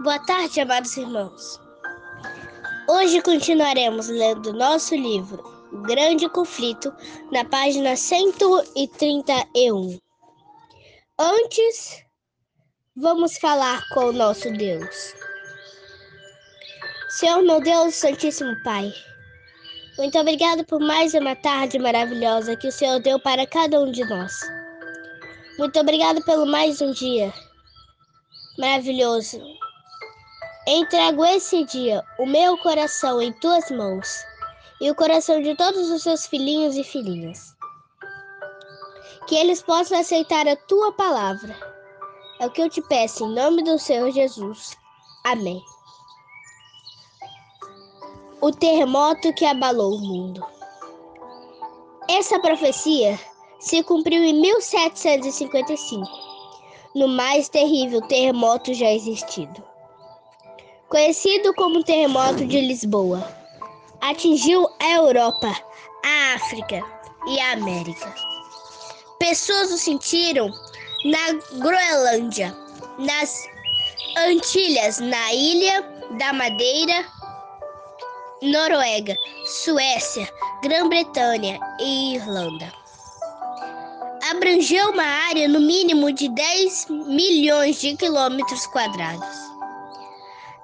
Boa tarde, amados irmãos. Hoje continuaremos lendo nosso livro, O Grande Conflito, na página 131. Antes, vamos falar com o nosso Deus. Senhor, meu Deus, Santíssimo Pai, muito obrigado por mais uma tarde maravilhosa que o Senhor deu para cada um de nós. Muito obrigado pelo mais um dia maravilhoso. Entrego esse dia o meu coração em tuas mãos e o coração de todos os seus filhinhos e filhinhas. Que eles possam aceitar a tua palavra. É o que eu te peço em nome do Senhor Jesus. Amém. O terremoto que abalou o mundo. Essa profecia se cumpriu em 1755, no mais terrível terremoto já existido. Conhecido como terremoto de Lisboa, atingiu a Europa, a África e a América. Pessoas o sentiram na Groenlândia, nas Antilhas, na Ilha da Madeira, Noruega, Suécia, Grã-Bretanha e Irlanda abrangeu uma área no mínimo de 10 milhões de quilômetros quadrados.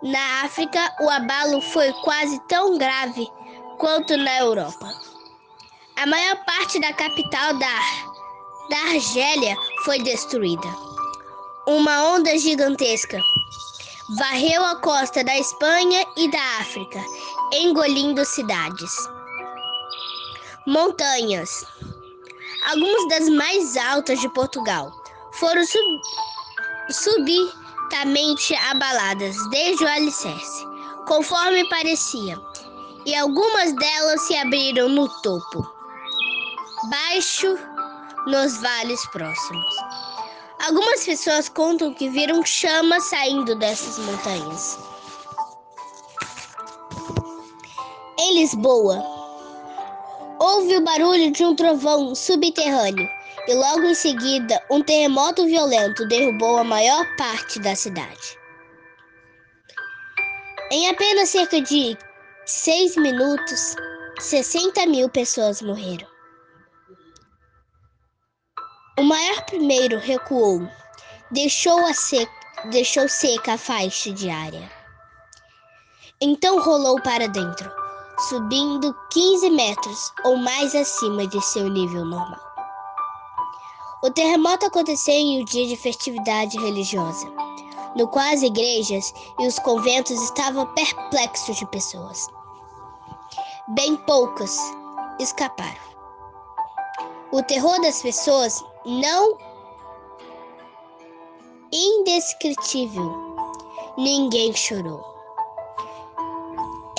Na África, o abalo foi quase tão grave quanto na Europa. A maior parte da capital da, da Argélia foi destruída. Uma onda gigantesca varreu a costa da Espanha e da África, engolindo cidades. Montanhas Algumas das mais altas de Portugal foram sub subitamente abaladas desde o alicerce, conforme parecia, e algumas delas se abriram no topo, baixo nos vales próximos. Algumas pessoas contam que viram chamas saindo dessas montanhas. Em Lisboa, Houve o barulho de um trovão subterrâneo e logo em seguida um terremoto violento derrubou a maior parte da cidade. Em apenas cerca de seis minutos, 60 mil pessoas morreram. O maior primeiro recuou, deixou, a seca, deixou seca a faixa de área. Então rolou para dentro subindo 15 metros ou mais acima de seu nível normal. O terremoto aconteceu em um dia de festividade religiosa, no qual as igrejas e os conventos estavam perplexos de pessoas. Bem poucas escaparam. O terror das pessoas não indescritível. Ninguém chorou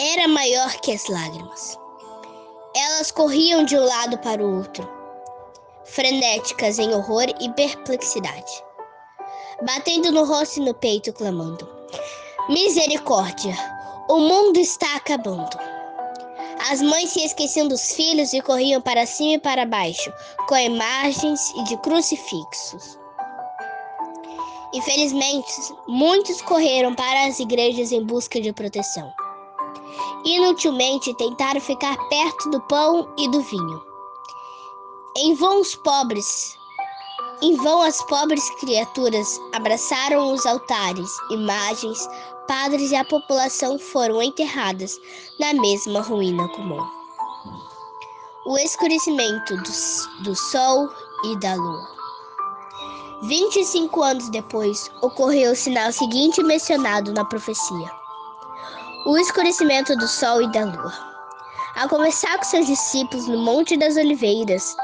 era maior que as lágrimas. Elas corriam de um lado para o outro, frenéticas em horror e perplexidade, batendo no rosto e no peito, clamando: Misericórdia! O mundo está acabando. As mães se esqueciam dos filhos e corriam para cima e para baixo, com imagens de crucifixos. Infelizmente, muitos correram para as igrejas em busca de proteção. Inutilmente tentaram ficar perto do pão e do vinho. Em vão os pobres, em vão as pobres criaturas abraçaram os altares, imagens, padres e a população foram enterradas na mesma ruína comum. O escurecimento do, do sol e da lua. 25 anos depois, ocorreu o sinal seguinte mencionado na profecia o escurecimento do sol e da lua. Ao conversar com seus discípulos no Monte das Oliveiras,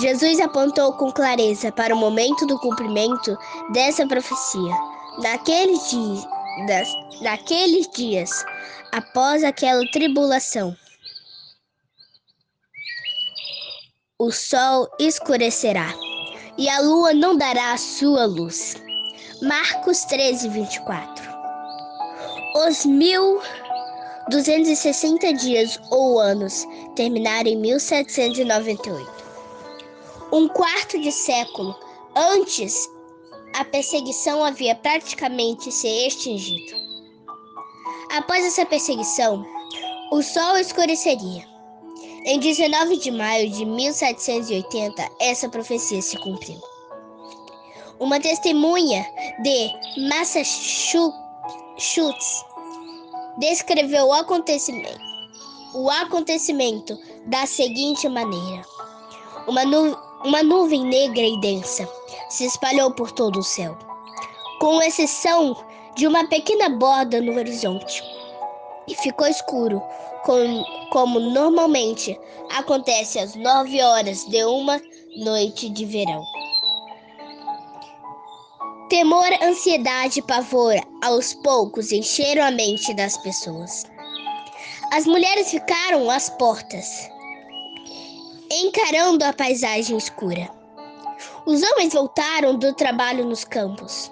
Jesus apontou com clareza para o momento do cumprimento dessa profecia. Naqueles dias, naqueles dias após aquela tribulação, o sol escurecerá e a lua não dará a sua luz. Marcos 13, 24. Os 1260 dias ou anos terminaram em 1798. Um quarto de século antes a perseguição havia praticamente se extinguido. Após essa perseguição, o sol escureceria. Em 19 de maio de 1780, essa profecia se cumpriu. Uma testemunha de Massachusetts descreveu o acontecimento, o acontecimento da seguinte maneira: uma, uma nuvem negra e densa se espalhou por todo o céu, com exceção de uma pequena borda no horizonte, e ficou escuro, com, como normalmente acontece às nove horas de uma noite de verão. Temor, ansiedade e pavor aos poucos encheram a mente das pessoas. As mulheres ficaram às portas, encarando a paisagem escura. Os homens voltaram do trabalho nos campos.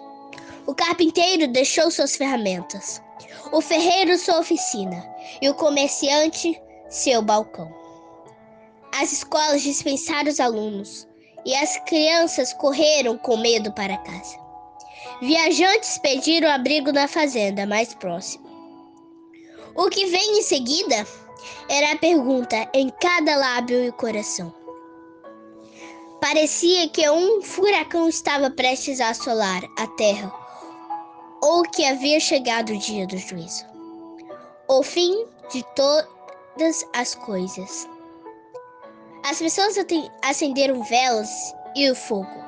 O carpinteiro deixou suas ferramentas, o ferreiro sua oficina e o comerciante seu balcão. As escolas dispensaram os alunos e as crianças correram com medo para casa. Viajantes pediram abrigo na fazenda mais próxima. O que vem em seguida era a pergunta em cada lábio e coração. Parecia que um furacão estava prestes a assolar a terra, ou que havia chegado o dia do juízo, o fim de todas as coisas. As pessoas acenderam velas e o fogo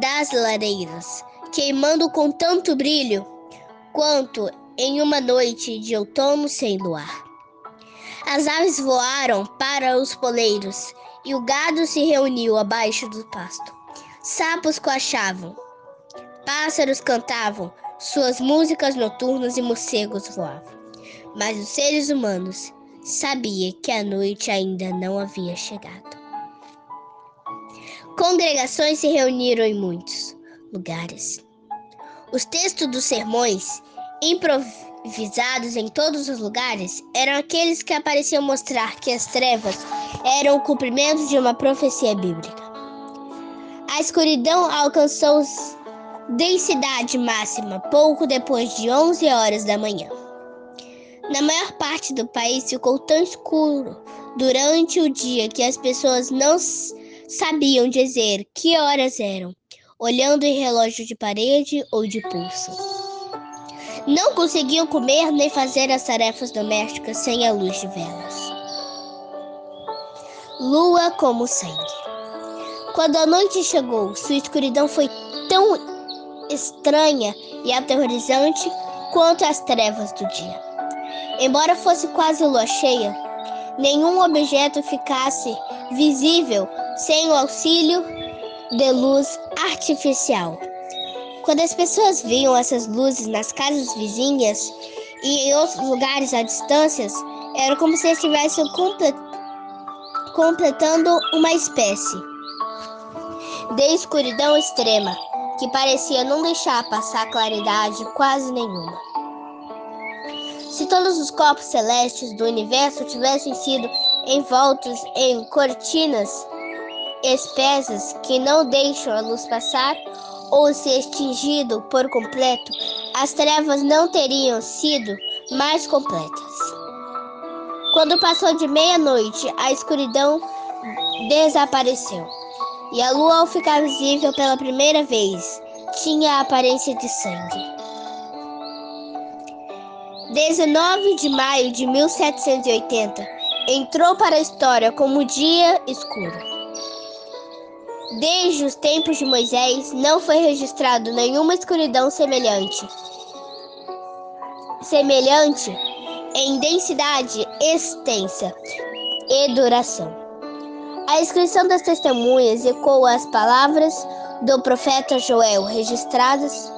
das lareiras queimando com tanto brilho quanto em uma noite de outono sem luar. As aves voaram para os poleiros e o gado se reuniu abaixo do pasto. Sapos coachavam, pássaros cantavam suas músicas noturnas e morcegos voavam. Mas os seres humanos sabiam que a noite ainda não havia chegado. Congregações se reuniram em muitos lugares. Os textos dos sermões, improvisados em todos os lugares, eram aqueles que apareciam mostrar que as trevas eram o cumprimento de uma profecia bíblica. A escuridão alcançou densidade máxima pouco depois de 11 horas da manhã. Na maior parte do país ficou tão escuro durante o dia que as pessoas não sabiam dizer que horas eram olhando em relógio de parede ou de pulso. Não conseguiam comer nem fazer as tarefas domésticas sem a luz de velas. Lua como sangue. Quando a noite chegou, sua escuridão foi tão estranha e aterrorizante quanto as trevas do dia. Embora fosse quase lua cheia, nenhum objeto ficasse visível sem o auxílio de luz artificial. Quando as pessoas viam essas luzes nas casas vizinhas e em outros lugares à distância, era como se estivessem completando uma espécie de escuridão extrema que parecia não deixar passar claridade quase nenhuma. Se todos os corpos celestes do universo tivessem sido envoltos em cortinas espessas que não deixam a luz passar ou se extinguido por completo, as trevas não teriam sido mais completas. Quando passou de meia-noite, a escuridão desapareceu e a lua, ao ficar visível pela primeira vez, tinha a aparência de sangue. 19 de maio de 1780 entrou para a história como dia escuro. Desde os tempos de Moisés não foi registrado nenhuma escuridão semelhante. Semelhante em densidade extensa e duração. A inscrição das testemunhas ecoa as palavras do profeta Joel registradas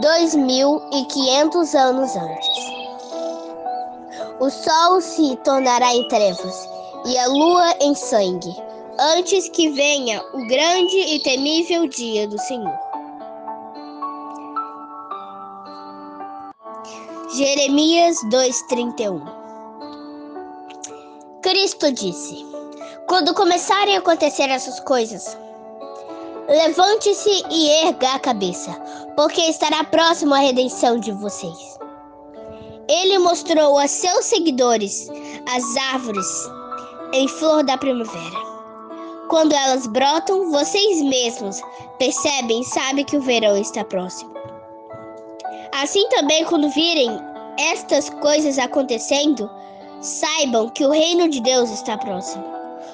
2.500 anos antes. O sol se tornará em trevas e a lua em sangue antes que venha o grande e temível dia do Senhor. Jeremias 2:31 Cristo disse: Quando começarem a acontecer essas coisas, Levante-se e erga a cabeça, porque estará próximo a redenção de vocês. Ele mostrou a seus seguidores as árvores em flor da primavera. Quando elas brotam, vocês mesmos percebem sabem que o verão está próximo. Assim também, quando virem estas coisas acontecendo, saibam que o reino de Deus está próximo.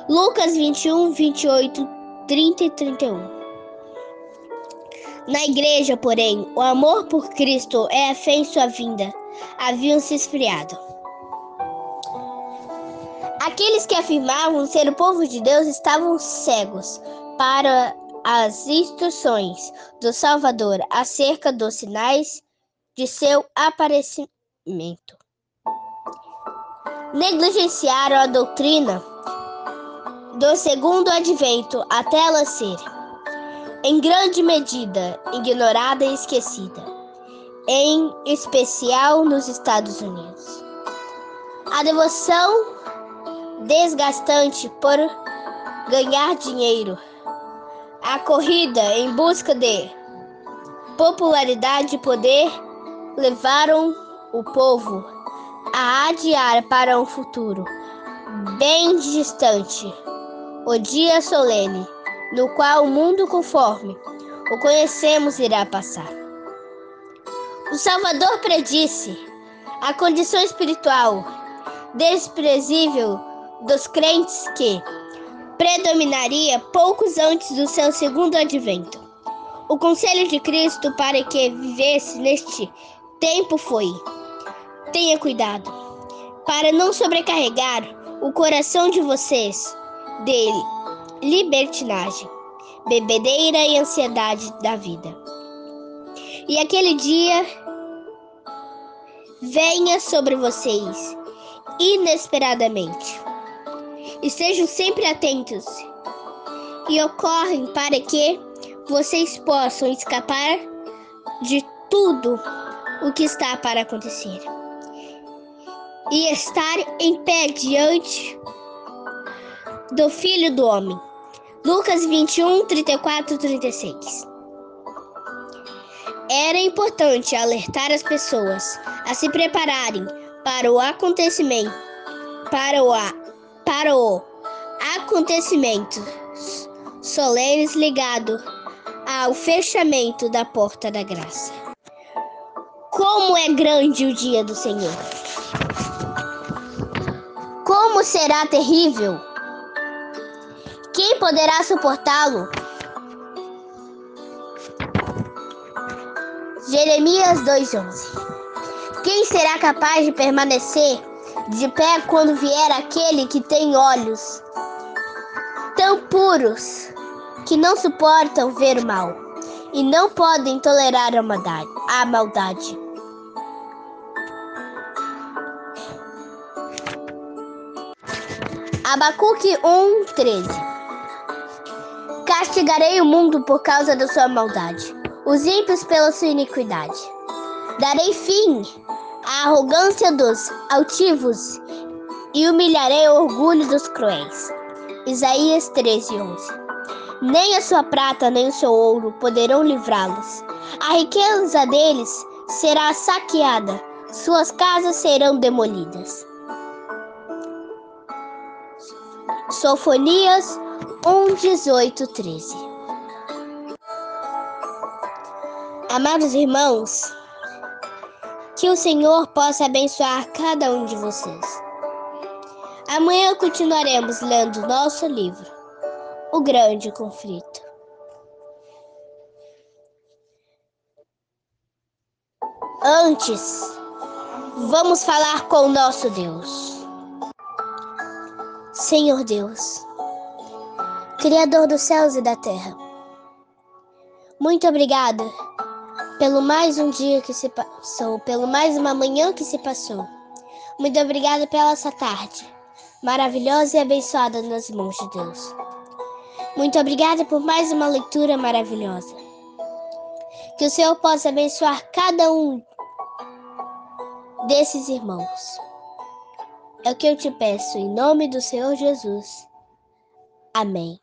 Lucas 21, 28, 30 e 31. Na igreja, porém, o amor por Cristo é a fé em sua vinda. Haviam se esfriado. Aqueles que afirmavam ser o povo de Deus estavam cegos para as instruções do Salvador acerca dos sinais de seu aparecimento. Negligenciaram a doutrina do segundo advento até ela ser, em grande medida, ignorada e esquecida, em especial nos Estados Unidos. A devoção desgastante por ganhar dinheiro, a corrida em busca de popularidade e poder levaram o povo a adiar para um futuro bem distante o dia solene no qual o mundo conforme o conhecemos irá passar. O Salvador predisse a condição espiritual desprezível dos crentes que predominaria poucos antes do seu segundo advento. O conselho de Cristo para que vivesse neste tempo foi: tenha cuidado, para não sobrecarregar o coração de vocês dele libertinagem, bebedeira e ansiedade da vida. E aquele dia venha sobre vocês inesperadamente. Estejam sempre atentos e ocorrem para que vocês possam escapar de tudo o que está para acontecer e estar em pé diante do Filho do Homem. Lucas 21, 34 36. Era importante alertar as pessoas a se prepararem para o acontecimento, para o, para o acontecimento solenes ligado ao fechamento da porta da graça. Como é grande o dia do Senhor! Como será terrível! Quem poderá suportá-lo? Jeremias 2:11 Quem será capaz de permanecer de pé quando vier aquele que tem olhos tão puros que não suportam ver o mal e não podem tolerar a maldade? A maldade. Abacuque 1:13 Castigarei o mundo por causa da sua maldade, os ímpios pela sua iniquidade. Darei fim à arrogância dos altivos e humilharei o orgulho dos cruéis. Isaías 13:11 Nem a sua prata nem o seu ouro poderão livrá-los. A riqueza deles será saqueada, suas casas serão demolidas. Sofonias 1, 18, 13. Amados irmãos, que o Senhor possa abençoar cada um de vocês. Amanhã continuaremos lendo nosso livro, O Grande Conflito. Antes, vamos falar com o nosso Deus. Senhor Deus, Criador dos céus e da terra, muito obrigada pelo mais um dia que se passou, pelo mais uma manhã que se passou. Muito obrigada pela essa tarde, maravilhosa e abençoada nas mãos de Deus. Muito obrigada por mais uma leitura maravilhosa. Que o Senhor possa abençoar cada um desses irmãos. É o que eu te peço em nome do Senhor Jesus. Amém.